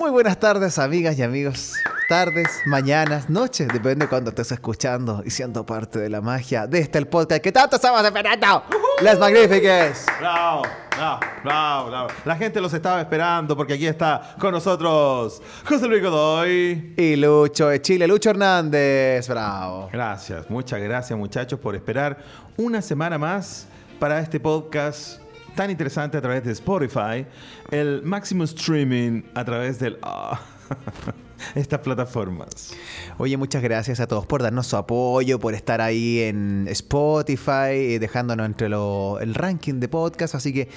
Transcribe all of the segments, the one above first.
Muy buenas tardes, amigas y amigos. Tardes, mañanas, noches, depende de cuando estés escuchando y siendo parte de la magia de este el podcast que tanto estamos esperando. Las magníficas. Bravo, bravo, bravo, bravo. La gente los estaba esperando porque aquí está con nosotros José Luis Godoy. Y Lucho de Chile, Lucho Hernández. Bravo. Gracias, muchas gracias muchachos por esperar una semana más para este podcast tan interesante a través de Spotify, el máximo streaming a través del... ah, estas plataformas. Oye, muchas gracias a todos por darnos su apoyo, por estar ahí en Spotify, eh, dejándonos entre el ranking de podcast, así que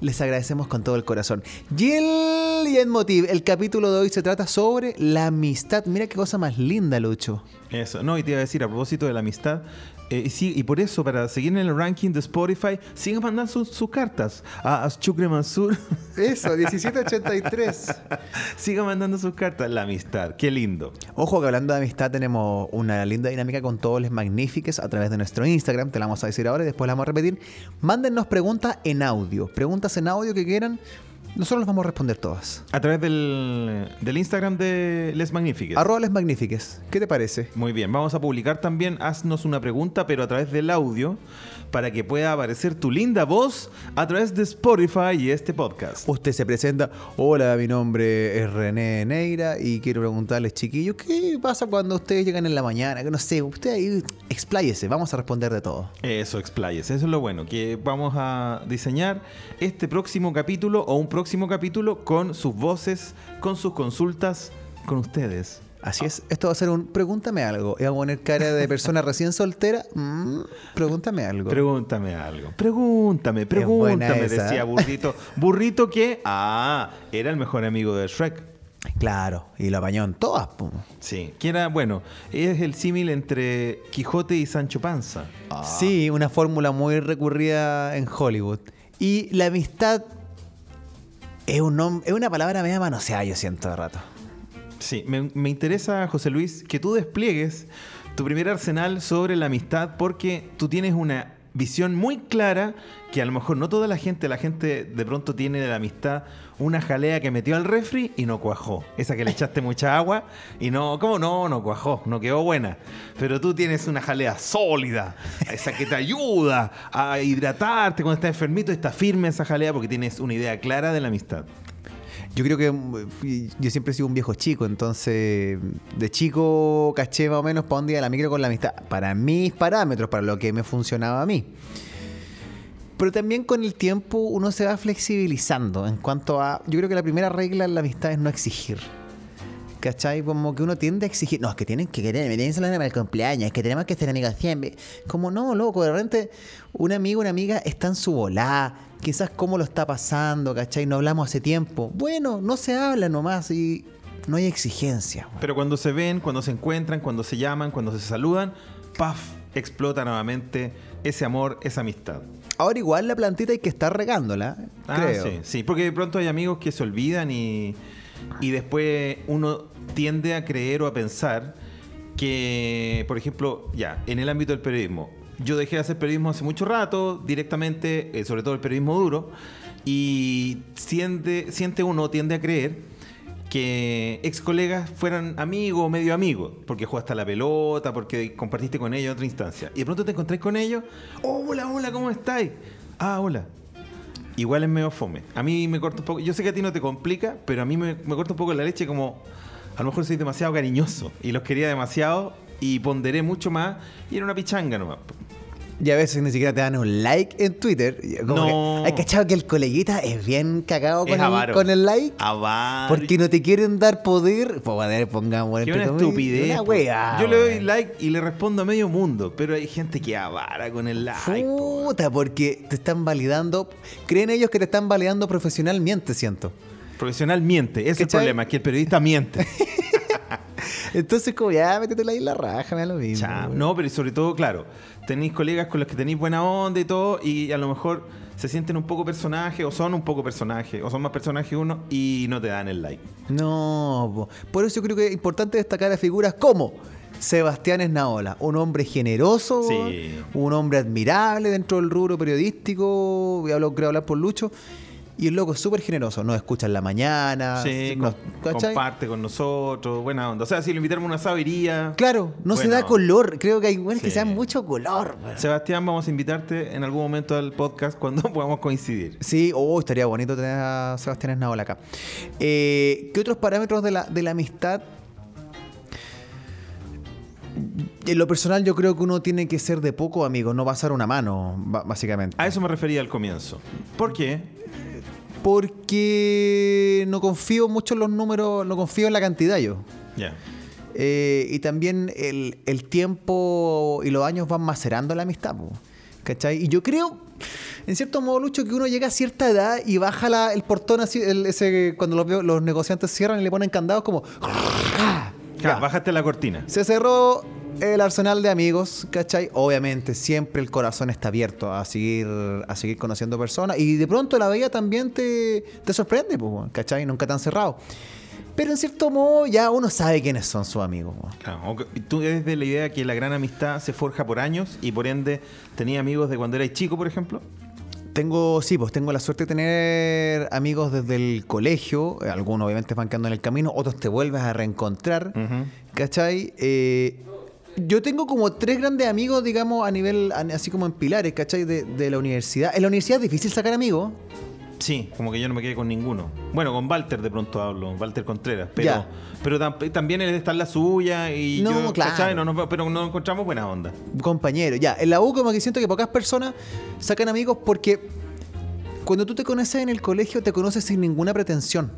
les agradecemos con todo el corazón. Y el Leitmotiv, el capítulo de hoy se trata sobre la amistad. Mira qué cosa más linda, Lucho. Eso, no, y te iba a decir a propósito de la amistad, eh, y sí, y por eso, para seguir en el ranking de Spotify, sigan mandando sus, sus cartas a Ashukre Mansur. Eso, 1783. sigan mandando sus cartas. La amistad, qué lindo. Ojo que hablando de amistad tenemos una linda dinámica con todos los magníficos a través de nuestro Instagram, te la vamos a decir ahora y después la vamos a repetir. Mándennos preguntas en audio, preguntas en audio que quieran, nosotros las vamos a responder todas. A través del, del Instagram de Les Magnifiques. Arroba les magnífiques, ¿qué te parece? Muy bien, vamos a publicar también, haznos una pregunta, pero a través del audio, para que pueda aparecer tu linda voz a través de Spotify y este podcast. Usted se presenta, hola, mi nombre es René Neira y quiero preguntarles, chiquillos, ¿qué pasa cuando ustedes llegan en la mañana? Que no sé, usted ahí expláyese, vamos a responder de todo. Eso, explayes, eso es lo bueno, que vamos a diseñar este próximo capítulo o un próximo capítulo con sus voces, con sus consultas, con ustedes. Así es, esto va a ser un pregúntame algo. Y a poner cara de persona recién soltera. Mm, pregúntame algo. Pregúntame algo. Pregúntame, pregúntame, decía Burrito. Burrito que, ah, era el mejor amigo de Shrek. Claro, y lo apañó en todas. Sí, que era, bueno, es el símil entre Quijote y Sancho Panza. Sí, una fórmula muy recurrida en Hollywood. Y la amistad es, un es una palabra media manoseada, yo siento de rato. Sí, me, me interesa, José Luis, que tú despliegues tu primer arsenal sobre la amistad porque tú tienes una visión muy clara que a lo mejor no toda la gente, la gente de pronto tiene de la amistad una jalea que metió al refri y no cuajó. Esa que le echaste mucha agua y no, ¿cómo no? No cuajó, no quedó buena. Pero tú tienes una jalea sólida, esa que te ayuda a hidratarte cuando estás enfermito, está firme esa jalea porque tienes una idea clara de la amistad. Yo creo que mm, yo siempre he sido un viejo chico, entonces de chico caché más o menos para dónde iba la micro con la amistad. Para mis parámetros, para lo que me funcionaba a mí. Pero también con el tiempo uno se va flexibilizando en cuanto a... Yo creo que la primera regla en la amistad es no exigir. ¿Cachai? Como que uno tiende a exigir. No, es que tienen que querer, me tienen que celebrar el cumpleaños, es que tenemos que ser amigos siempre. Como no, loco, de repente un amigo, una amiga está en su volá, quizás cómo lo está pasando, ¿cachai? No hablamos hace tiempo. Bueno, no se habla nomás y no hay exigencia. Pero cuando se ven, cuando se encuentran, cuando se llaman, cuando se saludan, ¡paf! explota nuevamente ese amor, esa amistad. Ahora igual la plantita hay que estar regándola, Ah, creo. sí, sí, porque de pronto hay amigos que se olvidan y, y después uno tiende a creer o a pensar que, por ejemplo, ya, en el ámbito del periodismo, yo dejé de hacer periodismo hace mucho rato, directamente, eh, sobre todo el periodismo duro, y siente, siente uno, tiende a creer que ex colegas fueran amigos o medio amigos, porque jugaste a la pelota, porque compartiste con ellos en otra instancia. Y de pronto te encontrás con ellos, oh, hola, hola, ¿cómo estáis? Ah, hola. Igual es medio fome. A mí me corta un poco, yo sé que a ti no te complica, pero a mí me, me corta un poco la leche como, a lo mejor soy demasiado cariñoso y los quería demasiado y ponderé mucho más y era una pichanga nomás. Y a veces ni siquiera te dan un like en Twitter. Como No. que- ¿Hay cachado que el coleguita es bien cagado con, el, con el like? Avaro. Porque no te quieren dar poder. Pues pongamos Qué una estupidez. Una wea, Yo le doy like y le respondo a medio mundo, pero hay gente que avara con el like. po. Puta, porque te están validando. Creen ellos que te están validando profesionalmente, siento. Profesional miente, ese es el problema, que el periodista miente. Entonces, como ya, métete ahí en la raja, me da lo mismo. No, pero sobre todo, claro, tenéis colegas con los que tenéis buena onda y todo, y a lo mejor se sienten un poco personajes, o son un poco personajes, o son más personajes uno, y no te dan el like. No, po. por eso yo creo que es importante destacar a figuras como Sebastián Esnaola, un hombre generoso, Sí. un hombre admirable dentro del rubro periodístico, y hablo, creo hablar por Lucho, Y el loco es súper generoso, nos escucha en la mañana. Sí, nos- ¿cachai? comparte con nosotros, buena onda. O sea, si lo invitamos a una sabería. Claro, no se da color. Creo que hay buenos que se dan mucho color. Sebastián, vamos a invitarte en algún momento al podcast cuando podamos coincidir. Sí, oh, estaría bonito tener a Sebastián Esnaola acá. Eh, ¿Qué otros parámetros de la, de la amistad? En lo personal, yo creo que uno tiene que ser de poco amigo, no pasar una mano, básicamente. A eso me refería al comienzo. ¿Por qué? Porque no confío mucho en los números, no confío en la cantidad yo. Ya. Eh, y también el, el tiempo y los años van macerando la amistad, po, ¿cachai? Y yo creo, en cierto modo, Lucho, que uno llega a cierta edad y baja la- el portón así, el- ese, cuando los, los negociantes cierran y le ponen candados como... Ja, Ya. Bájate la cortina. Se cerró el arsenal de amigos, ¿cachai? Obviamente, siempre el corazón está abierto a seguir, a seguir conociendo personas. Y de pronto la vida también te, te sorprende, pues, ¿cachai? Nunca tan cerrado. Pero en cierto modo ya uno sabe quiénes son sus amigos. Claro, tú eres de la idea que la gran amistad se forja por años y por ende tenía amigos de cuando eras chico, por ejemplo. Tengo, sí, pues tengo la suerte de tener amigos desde el colegio. Algunos obviamente van quedando en el camino, otros te vuelves a reencontrar. Ujú. ¿Cachai? Eh, yo tengo como tres grandes amigos, digamos, a nivel, así como en pilares, ¿cachai? De, de la universidad. En la universidad es difícil sacar amigos. Sí, como que yo no me quedé con ninguno. Bueno, con Walter de pronto hablo, Walter Contreras, pero, Ya. pero tam- también él está en la suya y No, yo, claro. ¿cachai? No pero nos encontramos buena onda. Compañero, ya. En la U como que siento que pocas personas sacan amigos porque cuando tú te conoces en el colegio te conoces sin ninguna pretensión.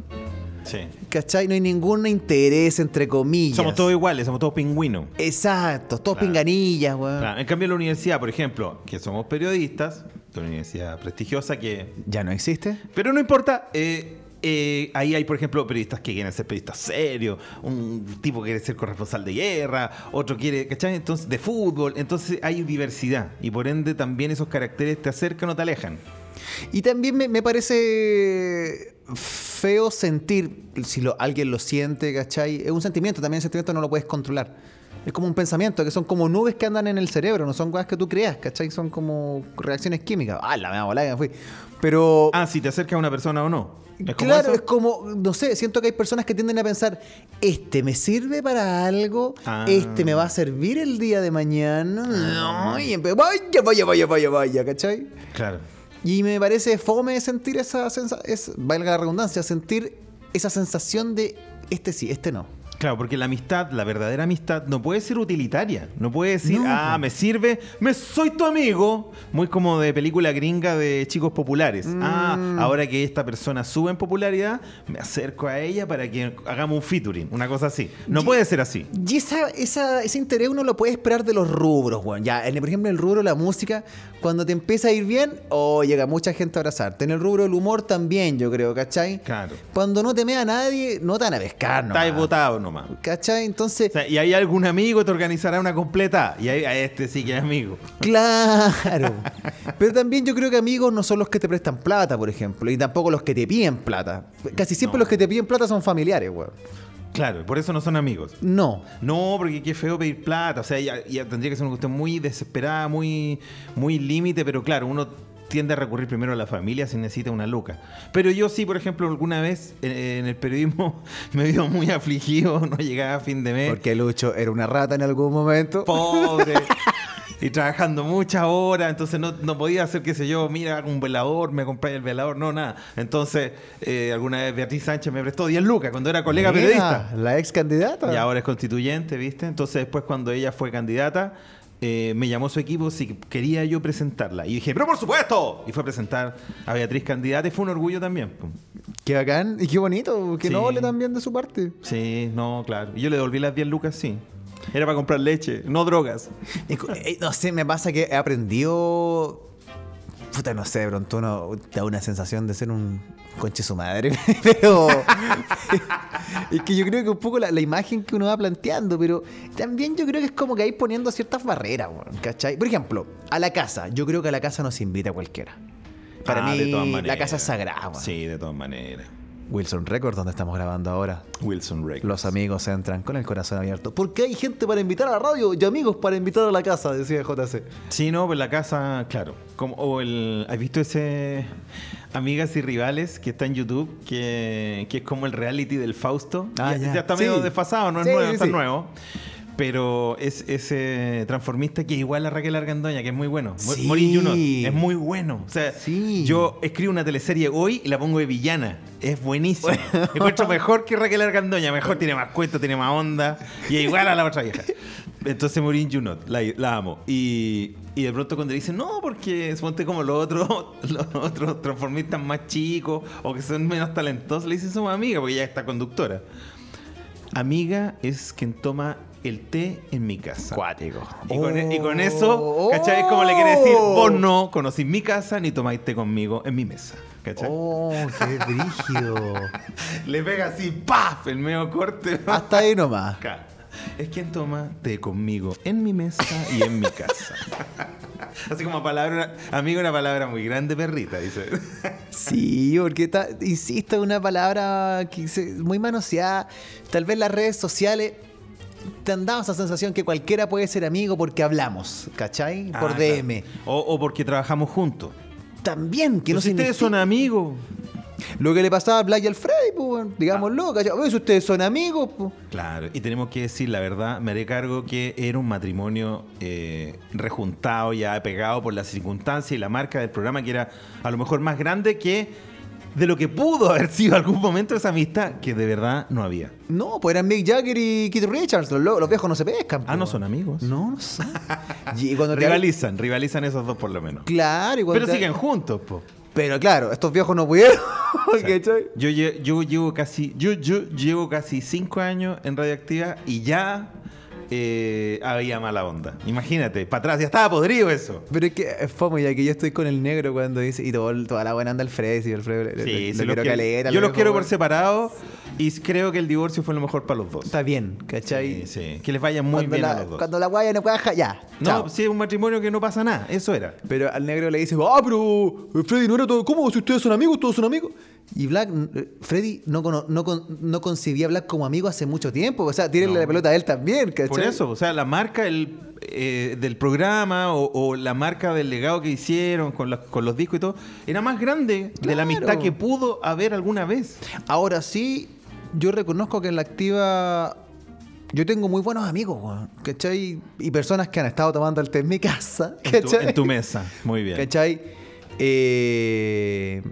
Sí. ¿Cachai? No hay ningún interés, entre comillas. Somos todos iguales, somos todos pingüinos. Exacto, todos Claro. pinganillas, weón. Claro, En cambio, en la universidad, por ejemplo, que somos periodistas, una universidad prestigiosa que ¿Ya no existe? Pero no importa. eh, eh, ahí hay, por ejemplo, periodistas que quieren ser periodistas serios, un tipo quiere ser corresponsal de guerra, otro quiere, ¿cachai? Entonces, de fútbol. Entonces hay diversidad y por ende también esos caracteres te acercan o te alejan. Y también me, me parece feo sentir, si lo, alguien lo siente, ¿cachai? Es un sentimiento, también el sentimiento no lo puedes controlar. Es como un pensamiento, que son como nubes que andan en el cerebro, no son cosas que tú creas, ¿cachai? Son como reacciones químicas. Ah, la me volada que me fui. Pero... Ah, si te acerca a una persona o no. ¿Es como claro, eso? es como, no sé, siento que hay personas que tienden a pensar, este me sirve para algo, Ah. este me va a servir el día de mañana. No, y vaya, vaya, vaya, vaya, vaya, ¿cachai? Claro. Y me parece fome sentir esa sensación, valga la redundancia, sentir esa sensación de este sí, este no. Claro, porque la amistad, la verdadera amistad, no puede ser utilitaria. No puede decir, No, ah, me sirve, me soy tu amigo. Muy como de película gringa de chicos populares. Mm. Ah, ahora que esta persona sube en popularidad, me acerco a ella para que hagamos un featuring, una cosa así. No Y- puede ser así. Y esa, esa, ese interés uno lo puede esperar de los rubros, weón. Ya, en, por ejemplo, en el rubro de la música, cuando te empieza a ir bien, oh, llega mucha gente a abrazarte. En el rubro del humor también, yo creo, ¿cachai? Claro. Cuando no te mea nadie, no te van a pescar, ¿no? Estáis votado nomás. ¿Cachai? Entonces, O sea, y hay algún amigo te organizará una completa. Y ahí, a este sí que es amigo. claro. Pero también yo creo que amigos no son los que te prestan plata, por ejemplo, y tampoco los que te piden plata. Casi siempre No. los que te piden plata son familiares, weón. Claro, por eso no son amigos. No. No, porque qué feo pedir plata. O sea, ya, ya tendría que ser una cuestión muy desesperada, muy, muy límite, pero claro, uno tiende a recurrir primero a la familia si necesita una luca. Pero yo sí, por ejemplo, alguna vez en, en el periodismo me vio muy afligido, no llegaba a fin de mes. Porque Lucho era una rata en algún momento. Pobre. Y trabajando muchas horas, entonces no, no podía hacer, qué sé yo, mira, hago un velador, me compré el velador, no, nada. Entonces, eh, alguna vez Beatriz Sánchez me prestó 10 lucas cuando era colega Mira, periodista. La ex candidata. Y ahora es constituyente, ¿viste? Entonces después cuando ella fue candidata, eh, me llamó su equipo si quería yo presentarla. Y dije, pero por supuesto. Y fue a presentar a Beatriz candidata y fue un orgullo también. Qué bacán y qué bonito, que Sí. noble también de su parte. Sí, no, claro. Y yo le devolví las 10 lucas, sí. Era para comprar leche, no drogas. Eh, no sé, me pasa que he aprendido. Puta, no sé, de pronto uno da una sensación de ser un conche su madre. Pero. Es que yo creo que un poco la, la imagen que uno va planteando, pero también yo creo que es como que ahí poniendo ciertas barreras, ¿cachai? Por ejemplo, a la casa. Yo creo que a la casa no se invita a cualquiera. Para Ah, de todas mí, la maneras. casa es sagrada, weón. Sí, de todas maneras. Wilson Records, donde estamos grabando ahora. Wilson Records. Los amigos entran con el corazón abierto. Porque hay gente para invitar a la radio y amigos para invitar a la casa, decía JC. Sí, no, pues la casa, claro. Como, o el, ¿Has visto ese...? Amigas y Rivales, que está en YouTube, que, que es como el reality del Fausto. Ah, ya, está medio Sí. desfasado, no es Sí, nuevo, sí, está nuevo. Pero es ese transformista que es igual a Raquel Argandoña, que es muy bueno. Sí. Morin Junot, es muy bueno. O sea, Sí. yo escribo una teleserie hoy y la pongo de villana. Es buenísimo. Encuentro mejor que Raquel Argandoña. Mejor, tiene más cuento, tiene más onda. Y es igual a la otra vieja. Entonces Morin Junot, la, la amo. Y, y de pronto cuando le dicen, no, porque suponte como los otros, los otros transformistas más chicos o que son menos talentosos, le dicen, somos amigas, porque ella está conductora. Amiga es quien toma el té en mi casa. Cuático. Y con, y con Oh. eso, ¿cachai? Es como le quiere decir, vos no conocís mi casa ni tomáis té conmigo en mi mesa. ¿Cachai? Oh, qué brígido. Le pega así, ¡paf! El medio corte. Hasta ahí nomás. Acá. Es quien toma té conmigo en mi mesa y en mi casa. Así como palabra, amigo, una palabra muy grande, perrita, dice. Sí, porque está, insisto, una palabra que se- muy manoseada. Tal vez las redes sociales te han dado esa sensación que cualquiera puede ser amigo porque hablamos, ¿cachai? Por Ah, DM. claro. O, o porque trabajamos juntos. También, que no Pues si ustedes significa- son amigos. Lo que le pasaba a Black y al Freddy, pues, digámoslo, ¿cachai? Oye, si ustedes son amigos, pues. Claro, y tenemos que decir la verdad, me haré cargo que era un matrimonio eh, rejuntado, ya pegado por las circunstancias y la marca del programa, que era a lo mejor más grande que de lo que pudo haber sido algún momento esa amistad, que de verdad no había. No, pues eran Mick Jagger y Keith Richards. Los, lo- los viejos no se pescan. Ah, no pues. son amigos. No, no son. y cuando te- Rivalizan, rivalizan esos dos por lo menos. Claro, y cuando Pero te- siguen juntos, po. Pero claro, estos viejos no pudieron. Yo, lle- yo llevo casi, yo, yo llevo casi cinco años en radioactiva y ya eh, había mala onda. Imagínate, para atrás, ya estaba podrido eso. Pero es que es fome, ya que yo estoy con el negro cuando dice. Y todo- toda la buena anda el Freddy. Y el Freddy le- le- Sí, lo quiero yo lo los quiero por separado y creo que el divorcio fue lo mejor para los dos. Está bien, ¿cachai? Sí, sí, que les vaya muy cuando, bien la, a los dos. cuando la guaya no cuaja, ya. No, chao. si es un matrimonio que no pasa nada, eso era. Pero al negro le dice, ah, pero eh, Freddy no era todo. ¿Cómo? Si ustedes son amigos, todos son amigos. Y Black, eh, Freddy no, no, no concebía a Black como amigo hace mucho tiempo. O sea, tírenle la pelota a él también, ¿cachai? Por eso, o sea, la marca el, eh, del programa o, o la marca del legado que hicieron con, con los discos y todo, era más grande de la amistad que pudo haber alguna vez. Ahora sí, yo reconozco que en la activa. Yo tengo muy buenos amigos, ¿cachai? Y personas que han estado tomando el té en mi casa, En tu, ¿cachai? en tu mesa, muy bien. ¿Cachai? Eh,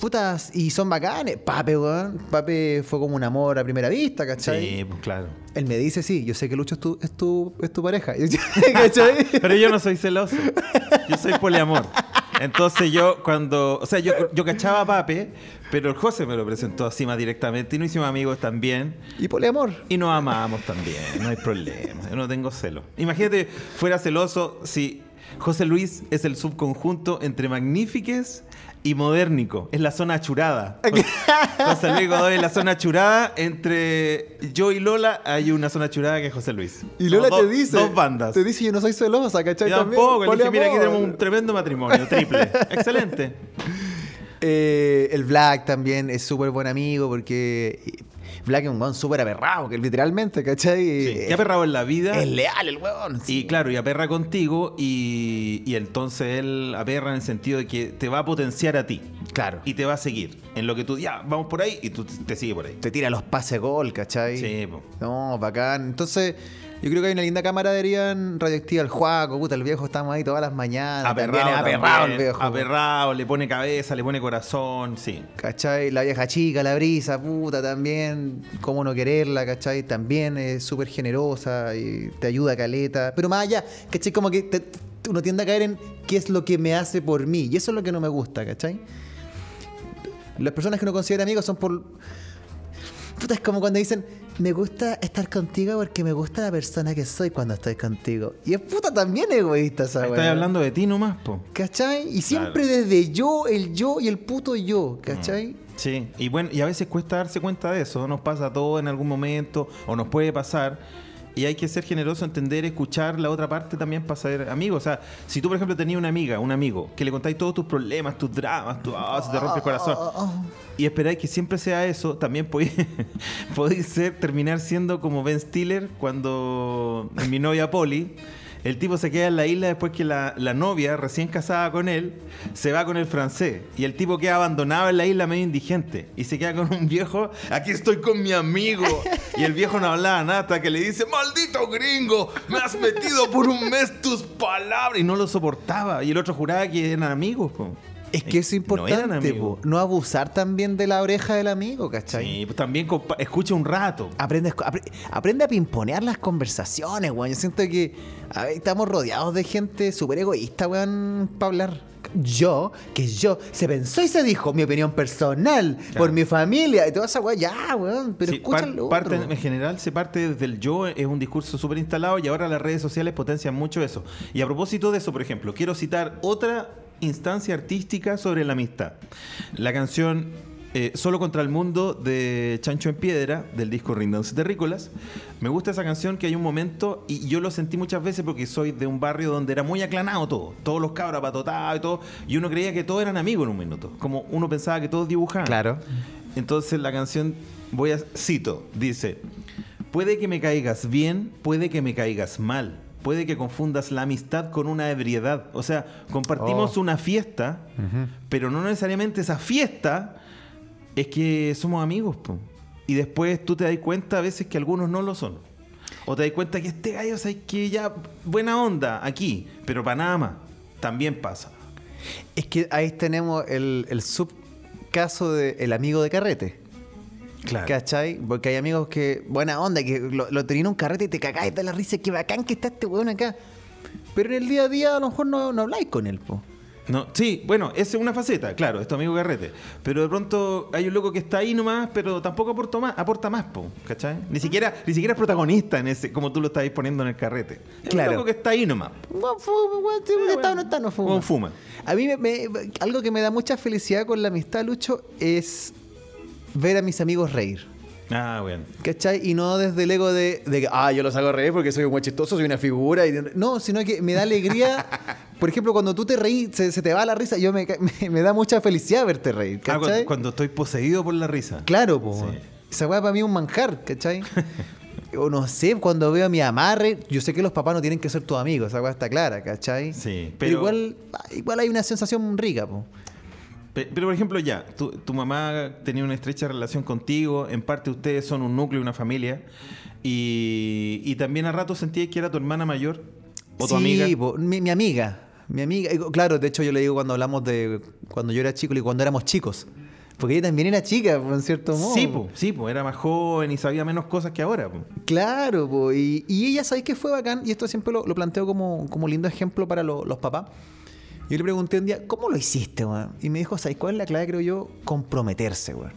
putas, y son bacanes. Pape, weón. Pape fue como un amor a primera vista, ¿cachai? Sí, pues claro. Él me dice, sí, yo sé que Lucho es tu, es tu, es tu pareja. ¿Cachai? Pero yo no soy celoso. Yo soy poliamor. Entonces yo cuando... O sea, yo, yo cachaba a Pape, pero el José me lo presentó así más directamente y nos hicimos amigos también. y poliamor. Y nos amamos también, no hay problema. Yo no tengo celo. Imagínate, fuera celoso si José Luis es el subconjunto entre Magnífiques y Modernico. Es la zona achurada. José Luis Godoy es la zona achurada. Entre yo y Lola hay una zona achurada que es José Luis. Y Lola te dos- dice. Dos bandas. Te dice, yo no soy celosa, ¿cachai? Yo tampoco. Le dije, mira, aquí tenemos un tremendo matrimonio, triple. Excelente. Eh, el Black también es súper buen amigo porque Black es un weón súper aberrado, que literalmente, ¿cachai? Sí, Eh, que ha perrado en la vida. Es leal el weón. Y claro, y aperra contigo y, y entonces él aperra en el sentido de que te va a potenciar a ti Claro. y te va a seguir en lo que tú, ya, vamos por ahí y tú te sigues por ahí. te tira los pases gol, ¿cachai? Sí, po. No, bacán. Entonces, yo creo que hay una linda camaradería en Radioactiva. El Juaco, puta, el viejo estamos ahí todas las mañanas. Aperrado, aperrado el viejo. aperrado, le pone cabeza, le pone corazón, sí. ¿Cachai? La vieja chica, la brisa, puta, también. Cómo no quererla, ¿cachai? También es súper generosa y te ayuda caleta. Pero más allá, ¿cachai? Como que te- uno tiende a caer en qué es lo que me hace por mí. Y eso es lo que no me gusta, ¿cachai? Las personas que uno considera amigos son por. Puta, es como cuando dicen, me gusta estar contigo porque me gusta la persona que soy cuando estoy contigo. Y es puta también egoísta esa Estás weá. hablando de ti nomás, po. ¿Cachai? Y siempre Claro. desde yo, el yo y el puto yo, ¿cachai? Sí, y bueno, y a veces cuesta darse cuenta de eso, nos pasa a todos en algún momento, o nos puede pasar, y hay que ser generoso, entender, escuchar la otra parte también para ser amigo. O sea, si tú, por ejemplo, tenías una amiga, un amigo, que le contáis todos tus problemas, tus dramas, tu, ah, se te rompe el corazón, y esperáis que siempre sea eso, también podéis, ser, terminar siendo como Ben Stiller cuando mi novia Polly. El tipo se queda en la isla después que la, la novia, recién casada con él, se va con el francés. Y el tipo queda abandonado en la isla medio indigente. Y se queda con un viejo, aquí estoy con mi amigo. Y el viejo no hablaba nada hasta que le dice, maldito gringo, me has metido por un mes tus palabras. Y no lo soportaba. Y el otro juraba que eran amigos. po. Es que es eran importante, po. no abusar también de la oreja del amigo, ¿cachai? Sí, pues también escucha un rato. Aprende, aprende a pimponear las conversaciones, weón. Yo siento que a ver, estamos rodeados de gente súper egoísta, weón, para hablar. Yo, que yo, se pensó y se dijo, mi opinión personal, por mi familia, y toda esa weón, ya, weón, pero Sí, escucha par- lo parte, en general se parte desde el yo, es un discurso súper instalado y ahora las redes sociales potencian mucho eso. Y a propósito de eso, por ejemplo, quiero citar otra instancia artística sobre la amistad. La canción eh, Solo contra el Mundo de Chancho en Piedra, del disco Rindanse Terrícolas. Me gusta esa canción que hay un momento, y yo lo sentí muchas veces porque soy de un barrio donde era muy aclanado todo. Todos los cabros patotados y todo. Y uno creía que todos eran amigos en un minuto. Como uno pensaba que todos dibujaban. Claro. Entonces la canción, voy a cito, dice, puede que me caigas bien, puede que me caigas mal, puede que confundas la amistad con una ebriedad. O sea, compartimos Oh. una fiesta, pero no necesariamente esa fiesta es que somos amigos. po. Y después tú te das cuenta a veces que algunos no lo son. O te das cuenta que este gallo, ¿sabes que ya buena onda aquí, pero para nada más. También pasa. Es que ahí tenemos el, el subcaso del amigo de carrete. Claro. ¿Cachai? Porque hay amigos que, buena onda, que lo, lo tenían en un carrete y te cagáis de la risa, qué bacán que está este weón acá. Pero en el día a día a lo mejor no, no habláis con él, po. No, sí, bueno, esa es una faceta, claro, es tu amigo Garrete. Pero de pronto hay un loco que está ahí nomás, pero tampoco aporta más, aporta más, po, ¿cachai? Ni siquiera, ni siquiera es protagonista en ese, como tú lo estás poniendo en el carrete. Es Claro. un loco que está ahí nomás. Weón, fuma, si Ah, está no está, no fuma. A mí me- me- algo que me da mucha felicidad con la amistad, Lucho, es ver a mis amigos reír. Ah, bueno. ¿Cachai? Y no desde el ego de, de que, ah, yo los hago reír porque soy un buen chistoso, soy una figura. Y, no, sino que me da alegría. Por ejemplo, cuando tú te reís, se, se te va la risa, yo me, me, me da mucha felicidad verte reír. Ah, ¿Cachai? cuando, cuando estoy poseído por la risa. Claro. Sí. Esa weá para mí es un manjar, ¿cachai? o no sé, cuando veo a mi amarre, yo sé que los papás no tienen que ser tus amigos, esa weá está clara, ¿cachai? Sí, pero, pero- igual, igual hay una sensación rica, po. Pe- Pero, por ejemplo, ya, tu, tu mamá tenía una estrecha relación contigo, en parte ustedes son un núcleo, una familia, y, y también a rato sentías que era tu hermana mayor o tu sí, amiga. po, mi, mi amiga. Mi amiga. Claro, de hecho yo le digo cuando hablamos de cuando yo era chico y cuando éramos chicos. Porque ella también era chica, en cierto modo. Sí, po, sí, po, era más joven y sabía menos cosas que ahora. po. Claro, po, y, y ella, ¿sabes qué fue bacán? Y esto siempre lo, lo planteo como, como lindo ejemplo para lo- los papás. Yo le pregunté un día, ¿cómo lo hiciste, weón? Y me dijo, ¿sabes cuál es la clave, creo yo? Comprometerse, weón.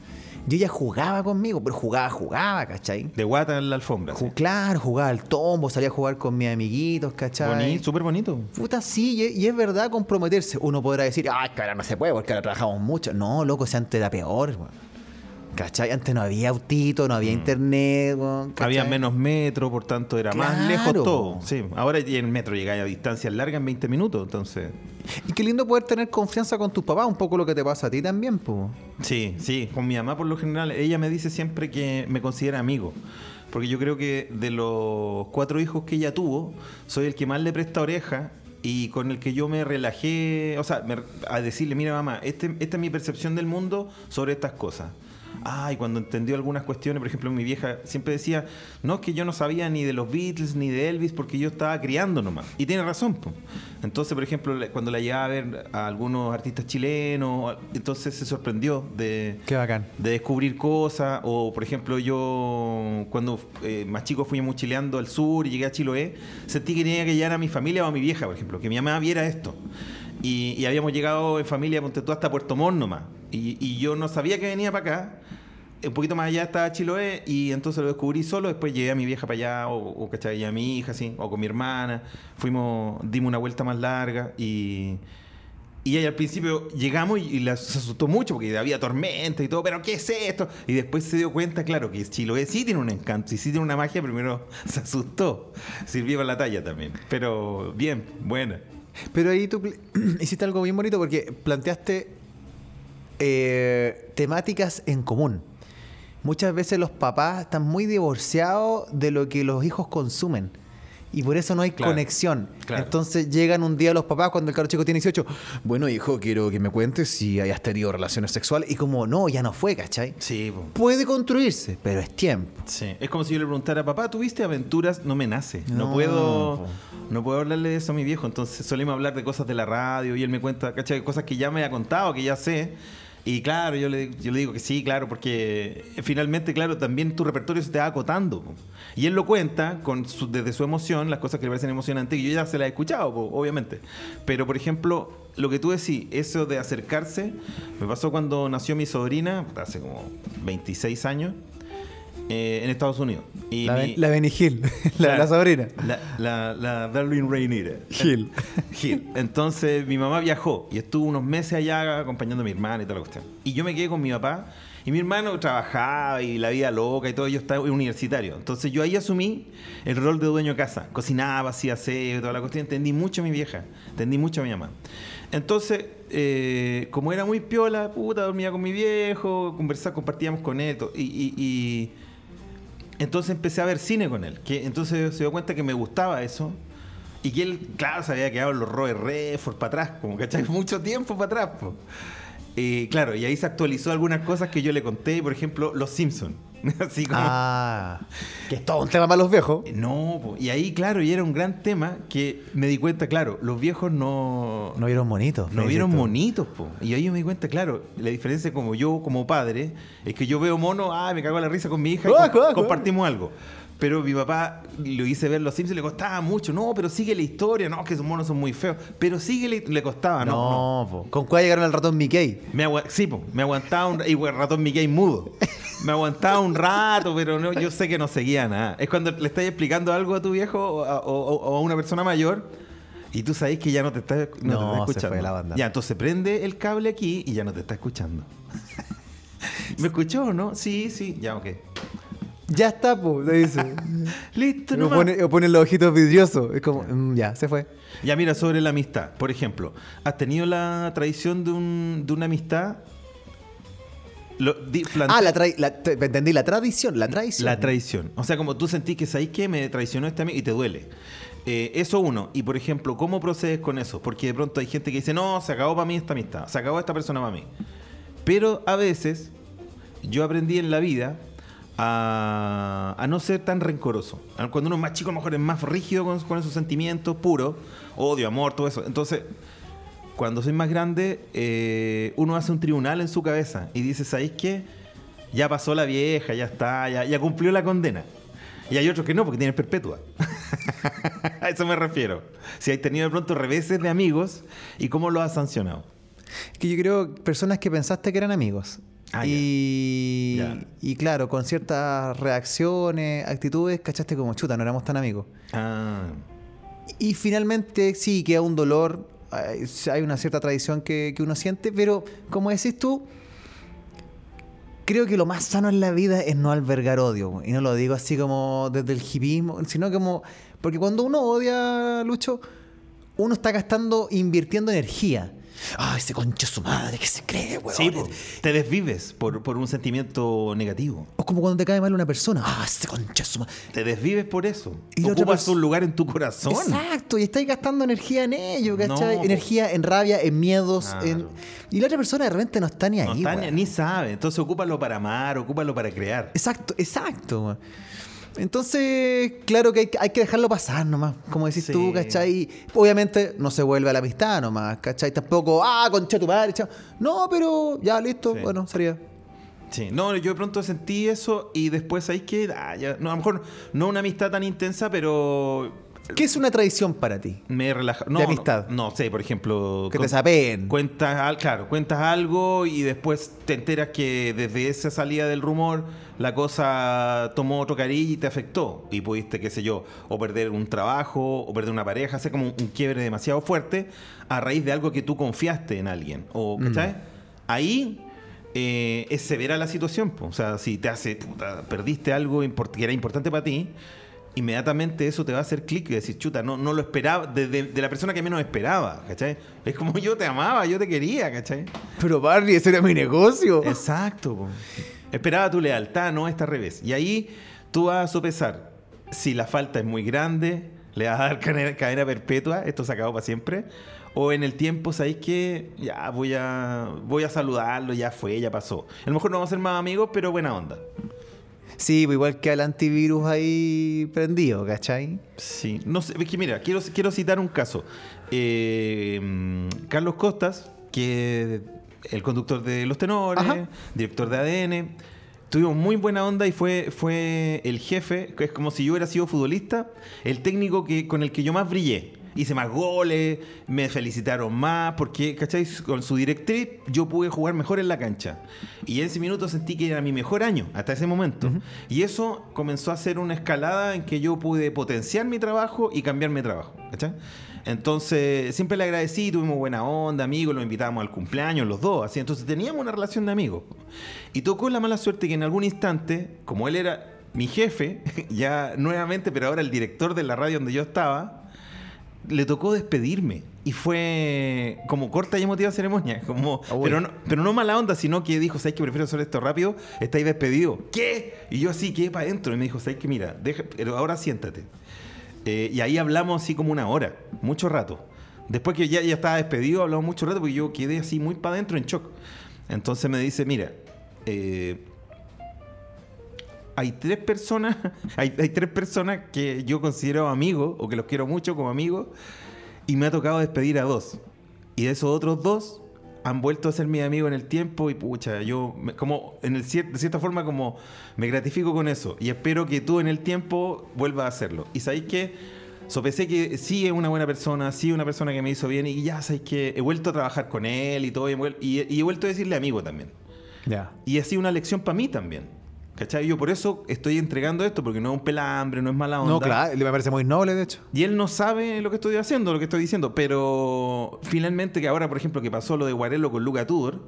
Y ella jugaba conmigo, pero jugaba, jugaba, ¿cachai? De guata en la alfombra. Ju- sí. Claro, jugaba al tombo, salía a jugar con mis amiguitos, ¿cachai? Bonito, súper bonito. Puta, sí, y es, y es verdad comprometerse. Uno podrá decir, ay, que ahora no se puede porque ahora trabajamos mucho. No, loco, si antes era peor, weón. ¿Cachai? Antes no había autito, no había internet. Mm. Había menos metro, por tanto era más lejos todo. Sí, ahora el metro llega a distancias largas en 20 minutos, entonces... Y qué lindo poder tener confianza con tus papás, un poco lo que te pasa a ti también, pues. Sí, sí, con mi mamá por lo general, ella me dice siempre que me considera amigo. Porque yo creo que de los cuatro hijos que ella tuvo, soy el que más le presta oreja y con el que yo me relajé, o sea, me- a decirle, mira mamá, este, esta es mi percepción del mundo sobre estas cosas. Ah, y cuando entendió algunas cuestiones, por ejemplo, mi vieja siempre decía, no, es que yo no sabía ni de los Beatles ni de Elvis porque yo estaba criando nomás. Y tiene razón. po. Entonces, por ejemplo, cuando la llevaba a ver a algunos artistas chilenos, entonces se sorprendió de, Qué bacán. de descubrir cosas. O, por ejemplo, yo cuando eh, más chico fui mochileando al sur y llegué a Chiloé, sentí que tenía que llevar a mi familia o a mi vieja, por ejemplo, que mi mamá viera esto. Y, y habíamos llegado en familia, ponte tú, hasta Puerto Montt nomás. Y, y yo no sabía que venía para acá. Un poquito más allá estaba Chiloé y entonces lo descubrí solo. Después llegué a mi vieja para allá, o, o ¿cachai? A mi hija, así, o con mi hermana. Fuimos, dimos una vuelta más larga y, y al principio llegamos y, y se asustó mucho porque había tormenta y todo, pero ¿qué es esto? Y después se dio cuenta, claro, que Chiloé sí tiene un encanto y sí tiene una magia, primero se asustó. Sirvió para la talla también. Pero bien, buena. Pero ahí tú hiciste algo bien bonito porque planteaste eh, temáticas en común. Muchas veces los papás están muy divorciados de lo que los hijos consumen. Y por eso no hay Claro, conexión. claro. Entonces llegan un día los papás cuando el caro chico tiene 18. Bueno, hijo, quiero que me cuentes si hayas tenido relaciones sexuales. Y como, no, ya no fue, ¿cachai? Sí, po. Puede construirse, pero es tiempo. Sí. Es como si yo le preguntara, papá, ¿tuviste aventuras? No me nace. No, No, puedo po. no puedo hablarle de eso a mi viejo. Entonces solemos hablar de cosas de la radio y él me cuenta, ¿cachai? Cosas que ya me ha contado, que ya sé. Y claro, yo le, yo le digo que sí, claro, porque finalmente, claro, también tu repertorio se te va acotando. Y él lo cuenta con su- desde su emoción, las cosas que le parecen emocionantes, y yo ya se las he escuchado, po, obviamente. Pero, por ejemplo, lo que tú decís, eso de acercarse, me pasó cuando nació mi sobrina, hace como 26 años, eh, en Estados Unidos. Y La, mi- la Benny Hill, la, sobrina. la, la, Darlene Rainier. Hill. Hill. Entonces mi mamá viajó y estuvo unos meses allá acompañando a mi hermana y toda la cuestión. Y yo me quedé con mi papá y mi hermano trabajaba y la vida loca y todo, yo estaba universitario. Entonces yo ahí asumí el rol de dueño de casa. Cocinaba, hacía aseo y toda la cuestión. Entendí mucho a mi vieja, entendí mucho a mi mamá. Entonces, eh, como era muy piola, puta, dormía con mi viejo, conversaba, compartíamos con él. to- y- y- y entonces empecé a ver cine con él. Que entonces se dio cuenta que me gustaba eso. Y que él, claro, se había quedado en los Robert Redford para atrás, como ¿cachai? Mucho tiempo para atrás. Eh, claro, y ahí se actualizó algunas cosas que yo le conté, por ejemplo, Los Simpsons. Así como. Ah, que es todo un tema para los viejos. No, po. y ahí, claro, y era un gran tema que me di cuenta, claro, los viejos no. No vieron bonitos. No vieron tú. monitos, po. Y ahí yo me di cuenta, claro, la diferencia como yo, como padre, es que yo veo mono, ah, me cago en la risa con mi hija y compartimos algo. Pero mi papá lo hice ver los Simpsons y le costaba mucho. No, pero sigue la historia. No, que esos monos son muy feos. Pero sigue, le, le costaba. No, no. No, po. ¿Con cuál llegaron al ratón Mickey? Me sí, po, me aguantaba un... Y el ratón Mickey mudo. Me aguantaba un rato, pero no, yo sé que no seguía nada. Es cuando le estás explicando algo a tu viejo o a, o- o a una persona mayor y tú sabes que ya no te está, no te está se escuchando. fue la banda. Ya, entonces prende el cable aquí y ya no te está escuchando. ¿Me escuchó o no? Sí, sí. Ya, ok. Ya está, po, te dice. Listo, o, no pone, o pone los ojitos vidriosos. Es como, mm, ya, se fue. Ya, mira, sobre la amistad. Por ejemplo, ¿has tenido la tradición de, un, de una amistad? Lo- di- plante- Ah, la, trai- la te- entendí, la tradición, la traición. La traición. O sea, como tú sentís que sabéis que me traicionó este amigo y te duele. Eh, eso uno. Y por ejemplo, ¿cómo procedes con eso? Porque de pronto hay gente que dice, no, se acabó para mí esta amistad, se acabó esta persona para mí. Pero a veces yo aprendí en la vida a, a no ser tan rencoroso. Cuando uno es más chico, a lo mejor es más rígido con, con esos sentimientos puros, odio, amor, todo eso. Entonces, cuando soy más grande, eh, uno hace un tribunal en su cabeza y dice, ¿sabéis qué? Ya pasó la vieja, ya está, ya, ya cumplió la condena. Y hay otros que no, porque tienen perpetua. a eso me refiero. Si hay tenido de pronto reveses de amigos y cómo lo has sancionado. Es que yo creo personas que pensaste que eran amigos. Ah, y, y claro, con ciertas reacciones, actitudes, cachaste como chuta, no éramos tan amigos. Ah, Y finalmente sí, queda un dolor, hay hay una cierta tradición que, que uno siente, pero como decís tú, creo que lo más sano en la vida es no albergar odio. Y no lo digo así como desde el hipismo, sino como... Porque cuando uno odia, Lucho, uno está gastando, invirtiendo energía. Ay, ese concha su madre, que se cree, weón? sí, po. te desvives por, por un sentimiento negativo. O como cuando te cae mal una persona. Ah, ese concha su madre. Te desvives por eso. Y Ocupas un lugar en tu corazón. Exacto, y estáis gastando energía en ello, ¿cachai? No, energía en rabia, en miedos. Claro. En... Y la otra persona de repente no está ni ahí. No está ni, ni sabe. Entonces ocúpalo para amar, ocúpalo para crear. Exacto, exacto. weón. Entonces, claro que hay, que- hay que dejarlo pasar nomás, como decís Sí. tú, ¿cachai? Obviamente no se vuelve a la amistad nomás, ¿cachai? Tampoco, ah, concha tu madre, chao. No, pero ya, listo, Sí. bueno, sería. Sí, no, yo de pronto sentí eso y después, ¿sabéis qué? Ah, ya, no, a lo mejor no una amistad tan intensa, pero ¿Qué es una tradición para ti? me relaja. No, De amistad. No, sé, por ejemplo. Que con- te sapeen. Cuentas, claro, cuentas algo y después te enteras que desde esa salida del rumor la cosa tomó otro cariz y te afectó. Y pudiste, qué sé yo, o perder un trabajo, o perder una pareja, hacer como un, un quiebre demasiado fuerte a raíz de algo que tú confiaste en alguien. O, Mm. ¿cachai? Ahí eh, es severa la situación. po. O sea, si te hace, puta, perdiste algo que era importante para ti, inmediatamente eso te va a hacer clic y decir, chuta, no, no lo esperaba, de, de- de la persona que menos esperaba, ¿cachai? Es como yo te amaba, yo te quería, ¿cachai? Pero Barney, ese era mi negocio. Exacto. po. Esperaba tu lealtad, no esta revés. Y ahí tú vas a sopesar si la falta es muy grande, le vas a dar cadena, cadena perpetua, esto se acabó para siempre. O en el tiempo, ¿sabéis que Ya voy a, voy a saludarlo, ya fue, ya pasó. A lo mejor no vamos a ser más amigos, pero buena onda. Sí, pues igual que al antivirus ahí prendido, ¿cachai? Sí, no sé, es que mira, quiero, quiero citar un caso. Eh, Carlos Costas, que el conductor de Los Tenores, Ajá. director de ADN, tuvimos muy buena onda y fue, fue el jefe, que es como si yo hubiera sido futbolista, el técnico que, con el que yo más brillé. Hice más goles, me felicitaron más, porque, ¿cachai? Con su directriz yo pude jugar mejor en la cancha. Y en ese minuto sentí que era mi mejor año, hasta ese momento. Y eso comenzó a ser una escalada en que yo pude potenciar mi trabajo y cambiar mi trabajo, ¿cachai? Entonces, siempre le agradecí, tuvimos buena onda, amigos, lo invitábamos al cumpleaños, los dos, así. Entonces, teníamos una relación de amigos. Y tocó la mala suerte que en algún instante, como él era mi jefe, ya nuevamente, pero ahora el director de la radio donde yo estaba, le tocó despedirme. Y fue como corta y emotiva ceremonia. Como, Ah, pero, no, pero no mala onda, sino que dijo, ¿sabes que prefiero hacer esto rápido? Estáis despedido. ¿Qué? Y yo así quedé para adentro. Y me dijo, ¿sabes que Mira, deja, pero ahora siéntate. Eh, y ahí hablamos así como una hora, mucho rato. Después que ya, ya estaba despedido, hablamos mucho rato porque yo quedé así muy para adentro en shock. Entonces me dice, mira, eh, hay tres personas, hay, hay tres personas que yo considero amigos o que los quiero mucho como amigos y me ha tocado despedir a dos. Y de esos otros dos han vuelto a ser mis amigos en el tiempo y pucha, yo me- como en el cier- de cierta forma como me gratifico con eso y espero que tú en el tiempo vuelvas a hacerlo. Y sabéis que sopesé que sí es una buena persona, sí es una persona que me hizo bien y ya sabéis que he vuelto a trabajar con él y todo y, y y he vuelto a decirle amigo también. Ya. Y ha sido una lección para mí también. ¿Cachai? Yo por eso estoy entregando esto, porque no es un pelambre, no es mala onda. No, claro, me parece muy noble, de hecho. Y él no sabe lo que estoy haciendo, lo que estoy diciendo. Pero finalmente, que ahora, por ejemplo, que pasó lo de Guarelo con Luca Tudor,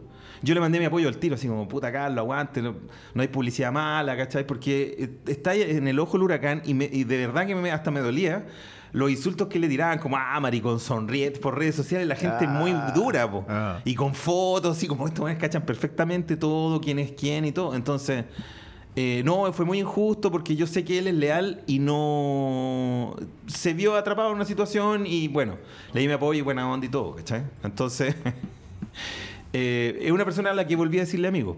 yo le mandé mi apoyo al tiro, así como, puta Carlos, aguante, no, no hay publicidad mala, ¿cachai? Porque eh, está en el ojo el huracán y, me- y de verdad que me, hasta me dolía los insultos que le tiraban, como, ah, maricón, sonriete por redes sociales, la gente es muy Ah. dura, po. Ah. Y con fotos, y como estos cachan perfectamente todo, quién es quién y todo. Entonces, eh, no, fue muy injusto porque yo sé que él es leal y no se vio atrapado en una situación y bueno, le di mi apoyo y buena onda y todo, ¿cachai? Entonces, eh, es una persona a la que volví a decirle amigo.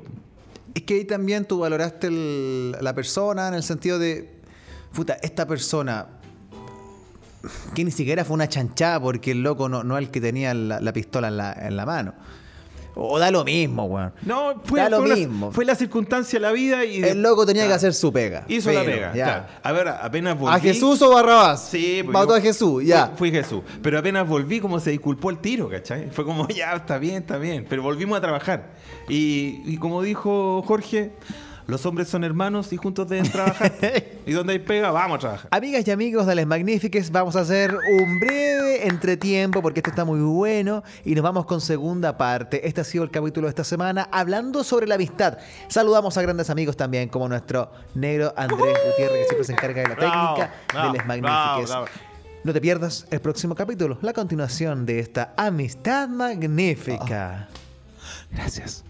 Es que ahí también tú valoraste la persona en el sentido de, puta, esta persona, que ni siquiera fue una chanchada porque el loco no, no es el que tenía la, la pistola en la, en la mano. O da lo mismo, weón. No, fue, Da lo mismo. La, fue la circunstancia de la vida y... El loco tenía que hacer su pega. Hizo la pega, ya. claro. A ver, apenas volví... ¿A Jesús o Barrabás? Sí, pues Mató a Jesús, ya. Fui, fui Jesús. Pero apenas volví, como se disculpó el tiro, ¿cachai? Fue como, ya, está bien, está bien. Pero volvimos a trabajar. Y, y como dijo Jorge, los hombres son hermanos y juntos deben trabajar. y donde hay pega, vamos a trabajar. Amigas y amigos de Les Magnifiques, vamos a hacer un breve entretiempo porque esto está muy bueno y nos vamos con segunda parte. Este ha sido el capítulo de esta semana hablando sobre la amistad. Saludamos a grandes amigos también como nuestro negro Andrés Gutiérrez que siempre se encarga de la técnica bravo, de Magnifiques. bravo. No te pierdas el próximo capítulo, la continuación de esta amistad magnífica. Gracias.